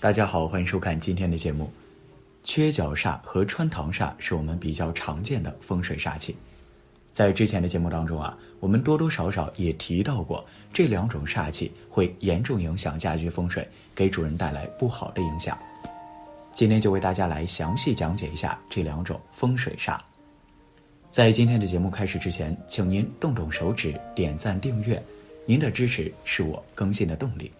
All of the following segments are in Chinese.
大家好，欢迎收看今天的节目。缺角煞和穿堂煞是我们比较常见的风水煞气。在之前的节目当中啊，我们多多少少也提到过这两种煞气会严重影响家居风水，给主人带来不好的影响。今天就为大家来详细讲解一下这两种风水煞。在今天的节目开始之前，请您动动手指点赞订阅，您的支持是我更新的动力。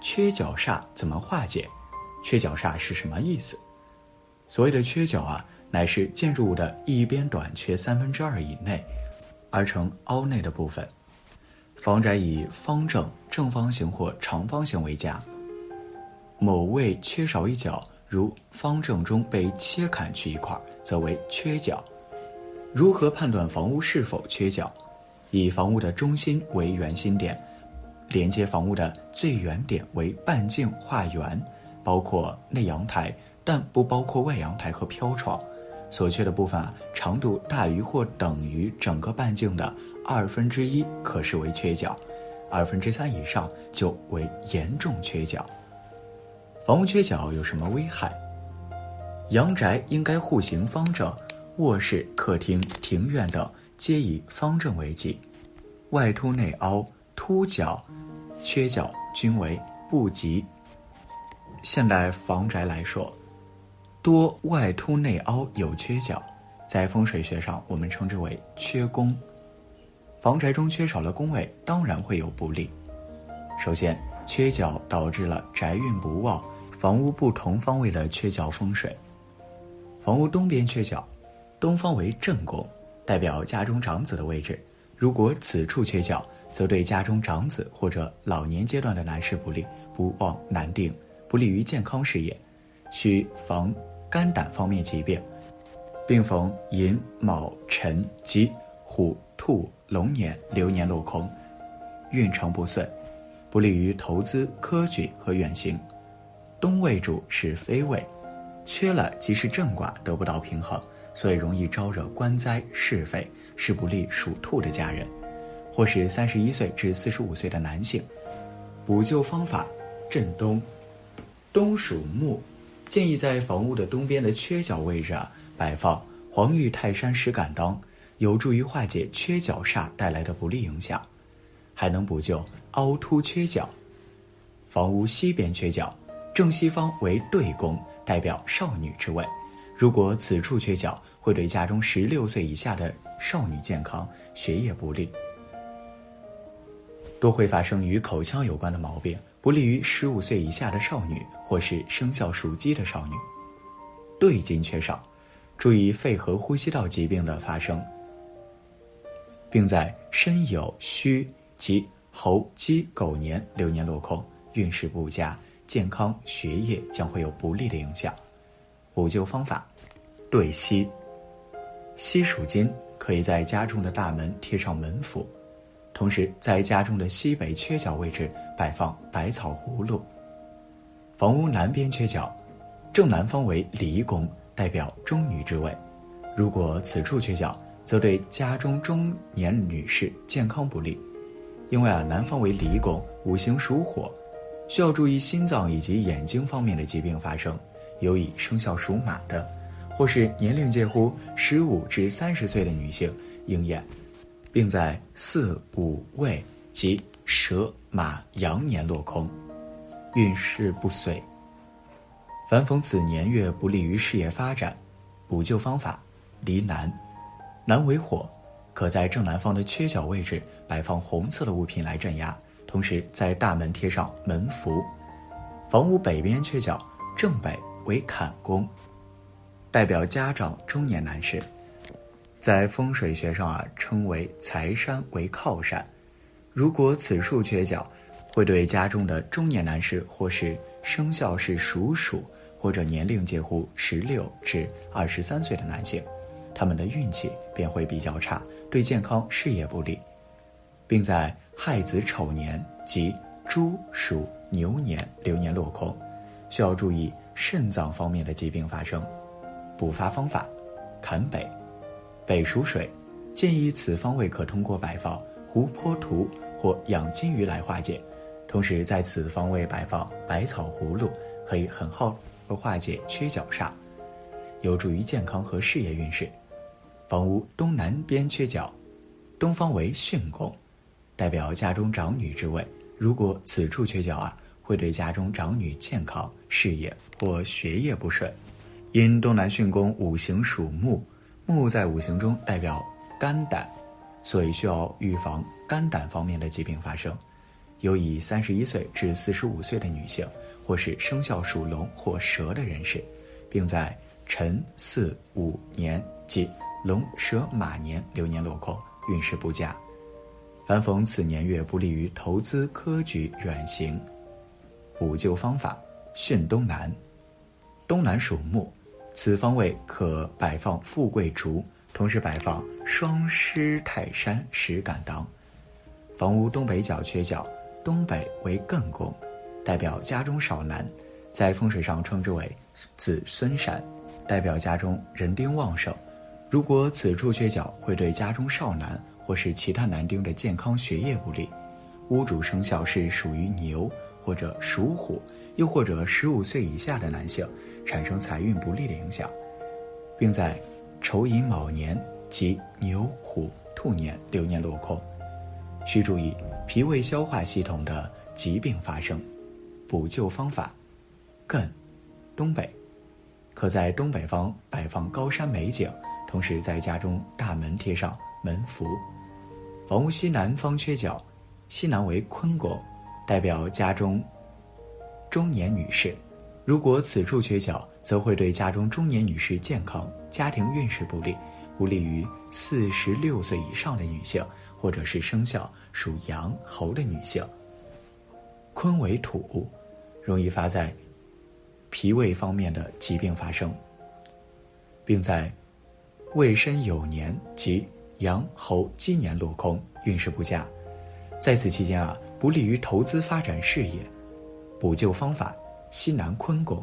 缺角煞怎么化解？缺角煞是什么意思？所谓的缺角啊，乃是建筑物的一边短缺三分之二以内，而成凹内的部分。房宅以方正、正方形或长方形为佳。某位缺少一角，如方正中被切砍去一块，则为缺角。如何判断房屋是否缺角？以房屋的中心为圆心点。连接房屋的最远点为半径画圆，包括内阳台，但不包括外阳台和飘窗。所缺的部分啊，长度大于或等于整个半径的二分之一，可视为缺角；二分之三以上就为严重缺角。房屋缺角有什么危害？阳宅应该户型方正，卧室、客厅、庭院等皆以方正为吉，外凸内凹。凸角、缺角均为不吉。现代房宅来说，多外凸内凹有缺角，在风水学上我们称之为缺宫。房宅中缺少了宫位，当然会有不利。首先，缺角导致了宅运不旺，房屋不同方位的缺角风水。房屋东边缺角，东方为正宫，代表家中长子的位置。如果此处缺角，则对家中长子或者老年阶段的男士不利，不旺难定，不利于健康事业，需防肝胆方面疾病，并逢寅卯辰及虎兔龙年流年落空，运程不顺，不利于投资科举和远行。东位主是非位，缺了即是正卦得不到平衡，所以容易招惹官灾是非，是不利属兔的家人。或是三十一岁至四十五岁的男性，补救方法：正东，东属木，建议在房屋的东边的缺角位置啊摆放黄玉泰山石敢当，有助于化解缺角煞带来的不利影响，还能补救凹凸缺角。房屋西边缺角，正西方为对宫，代表少女之位，如果此处缺角，会对家中十六岁以下的少女健康、学业不利。多会发生与口腔有关的毛病，不利于十五岁以下的少女或是生肖属鸡的少女。对金缺少，注意肺和呼吸道疾病的发生，并在申酉戌及猴鸡狗年流年落空，运势不佳，健康学业将会有不利的影响。补救方法：对西，西属金，可以在家中的大门贴上门符。同时，在家中的西北缺角位置摆放百草葫芦。房屋南边缺角，正南方为离宫，代表中女之位。如果此处缺角，则对家中中年女士健康不利。因为啊，南方为离宫，五行属火，需要注意心脏以及眼睛方面的疾病发生。尤以生肖属马的，或是年龄介乎十五至三十岁的女性应验。并在四五位及蛇马羊年落空，运势不遂。凡逢此年月不利于事业发展。补救方法：离南，南为火，可在正南方的缺角位置摆放红色的物品来镇压，同时在大门贴上门符。房屋北边缺角，正北为坎宫，代表家长中年男士。在风水学上啊，称为财山为靠山。如果此处缺角，会对家中的中年男士或是生肖是属鼠或者年龄介乎十六至二十三岁的男性，他们的运气便会比较差，对健康事业不利，并在亥子丑年及猪鼠牛年流年落空，需要注意肾脏方面的疾病发生。补发方法：坎北。北属水，建议此方位可通过摆放湖泊图或养金鱼来化解，同时在此方位摆放百草葫芦，可以很好化解缺角煞，有助于健康和事业运势。房屋东南边缺角，东方为巽宫，代表家中长女之位。如果此处缺角啊，会对家中长女健康、事业或学业不顺。因东南巽宫五行属木，木在五行中代表肝胆，所以需要预防肝胆方面的疾病发生。有以三十一岁至四十五岁的女性，或是生肖属龙或蛇的人士，并在辰巳午年即龙蛇马年流年落空，运势不佳。凡逢此年月，不利于投资、科举、远行。补救方法：巽东南，东南属木。此方位可摆放富贵竹，同时摆放双狮泰山石敢当。房屋东北角缺角，东北为艮宫，代表家中少男，在风水上称之为子孙山，代表家中人丁旺盛。如果此处缺角，会对家中少男或是其他男丁的健康学业不利。屋主生肖是属于牛或者属虎。又或者十五岁以下的男性产生财运不利的影响，并在丑寅卯年及牛虎兔年流年落空，需注意脾胃消化系统的疾病发生。补救方法：艮，东北，可在东北方摆放高山美景，同时在家中大门贴上门符。房屋西南方缺角，西南为坤宫，代表家中。中年女士，如果此处缺角，则会对家中中年女士健康、家庭运势不利，不利于四十六岁以上的女性，或者是生肖属羊、猴的女性。坤为土，容易发在脾胃方面的疾病发生，并在未申酉年及羊、猴、鸡年落空，运势不佳。在此期间啊，不利于投资发展事业。补救方法：西南坤宫，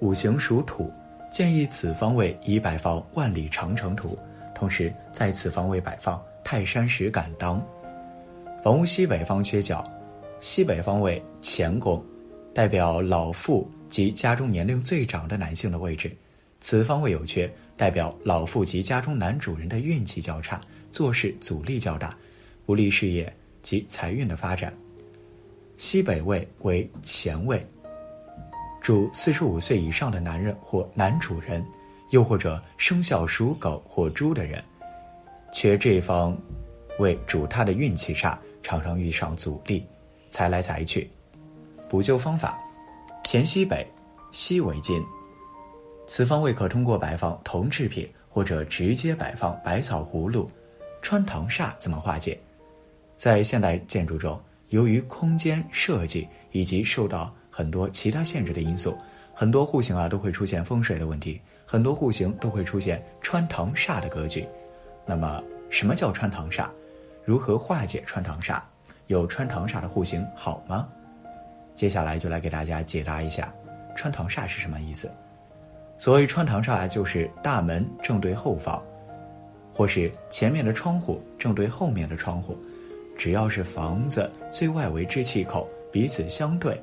五行属土，建议此方位宜摆放万里长城图，同时在此方位摆放泰山石敢当。房屋西北方缺角，西北方位乾宫，代表老妇及家中年龄最长的男性的位置。此方位有缺，代表老妇及家中男主人的运气较差，做事阻力较大，不利事业及财运的发展。西北位为乾位，主四十五岁以上的男人或男主人，又或者生肖属狗或猪的人，缺这方位主他的运气差，常常遇上阻力，财来财去。补救方法：乾西北，西为金。此方位可通过摆放铜制品，或者直接摆放百草葫芦。穿堂煞怎么化解？在现代建筑中。由于空间设计以及受到很多其他限制的因素，很多户型啊都会出现风水的问题，很多户型都会出现穿堂煞的格局。那么，什么叫穿堂煞？如何化解穿堂煞？有穿堂煞的户型好吗？接下来就来给大家解答一下，穿堂煞是什么意思。所谓穿堂煞啊，就是大门正对后方，或是前面的窗户正对后面的窗户。只要是房子最外围之气口彼此相对，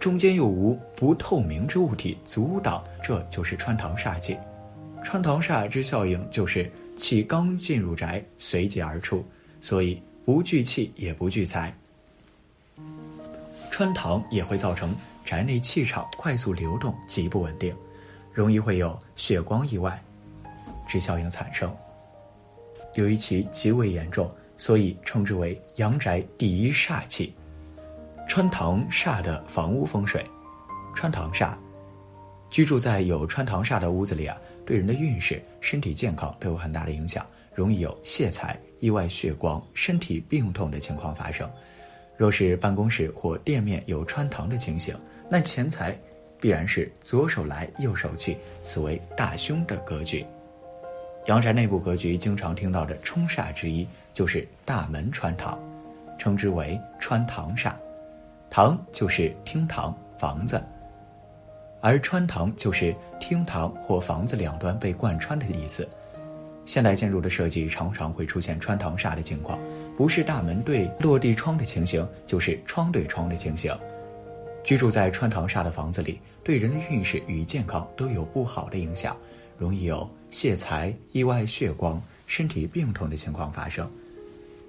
中间又无不透明之物体阻挡，这就是穿堂煞气。穿堂煞之效应就是气刚进入宅，随即而出，所以不聚气也不聚财。穿堂也会造成宅内气场快速流动，极不稳定，容易会有血光意外之效应产生。由于其极为严重。所以称之为阳宅第一煞气，穿堂煞的房屋风水。穿堂煞，居住在有穿堂煞的屋子里啊，对人的运势、身体健康都有很大的影响，容易有泄财、意外血光、身体病痛的情况发生。若是办公室或店面有穿堂的情形，那钱财必然是左手来右手去，此为大凶的格局。阳宅内部格局经常听到的冲煞之一。就是大门穿堂，称之为穿堂煞。堂就是厅堂、房子，而穿堂就是厅堂或房子两端被贯穿的意思。现代建筑的设计常常会出现穿堂煞的情况，不是大门对落地窗的情形，就是窗对窗的情形。居住在穿堂煞的房子里，对人的运势与健康都有不好的影响，容易有泄财、意外血光、身体病痛的情况发生。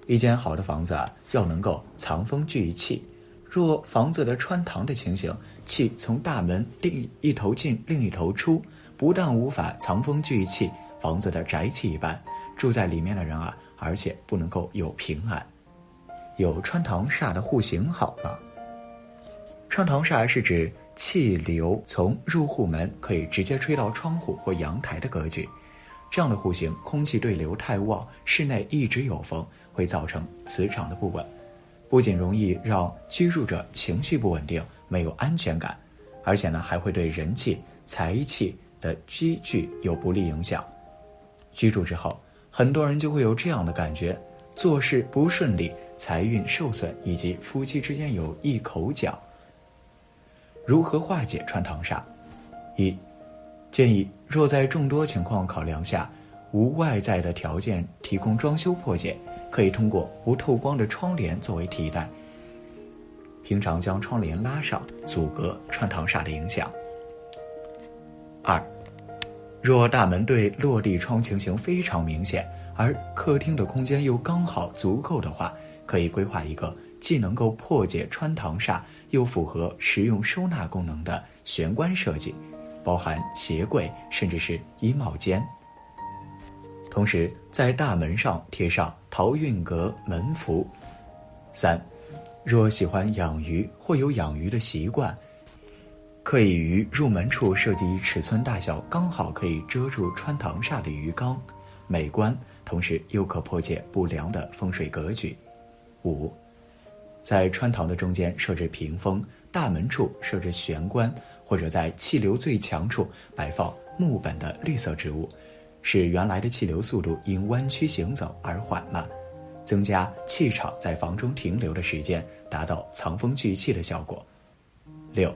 一间好的房子啊，要能够藏风聚气。若房子的穿堂的情形，气从大门另一头进，另一头出，不但无法藏风聚气。房子的宅气一般，住在里面的人啊，而且不能够有平安。有穿堂煞的户型好了。穿堂煞是指气流从入户门可以直接吹到窗户或阳台的格局，这样的户型空气对流太旺，室内一直有风，会造成磁场的不稳，不仅容易让居住者情绪不稳定、没有安全感，而且呢还会对人气、财气的积聚有不利影响。居住之后，很多人就会有这样的感觉：做事不顺利，财运受损，以及夫妻之间有一口角。如何化解穿堂煞？一、建议若在众多情况考量下，无外在的条件提供装修破解，可以通过不透光的窗帘作为替代。平常将窗帘拉上，阻隔穿堂煞的影响。二。若大门对落地窗情形非常明显，而客厅的空间又刚好足够的话，可以规划一个既能够破解穿堂煞，又符合实用收纳功能的玄关设计，包含鞋柜甚至是衣帽间。同时，在大门上贴上陶运阁门符。三，若喜欢养鱼或有养鱼的习惯。可以于入门处设计尺寸大小刚好可以遮住穿堂煞的鱼缸，美观，同时又可破解不良的风水格局。五，在穿堂的中间设置屏风，大门处设置玄关，或者在气流最强处摆放木本的绿色植物，使原来的气流速度因弯曲行走而缓慢，增加气场在房中停留的时间，达到藏风聚气的效果。六。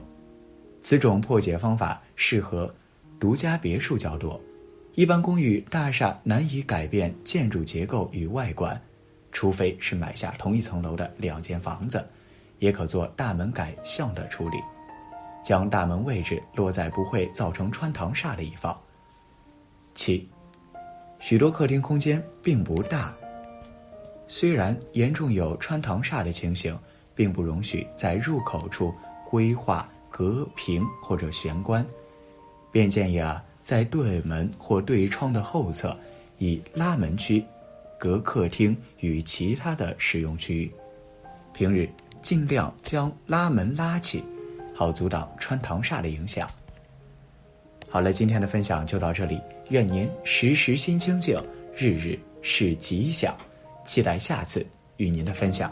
此种破解方法适合独家别墅较多，一般公寓大厦难以改变建筑结构与外观，除非是买下同一层楼的两间房子，也可做大门改向的处理，将大门位置落在不会造成穿堂煞的一方。七，许多客厅空间并不大，虽然严重有穿堂煞的情形，并不容许在入口处规划。隔屏或者玄关，便建议啊，在对门或对窗的后侧，以拉门区隔客厅与其他的使用区域。平日尽量将拉门拉起，好阻挡穿堂煞的影响。好了，今天的分享就到这里，愿您时时心清静，日日是吉祥。期待下次与您的分享。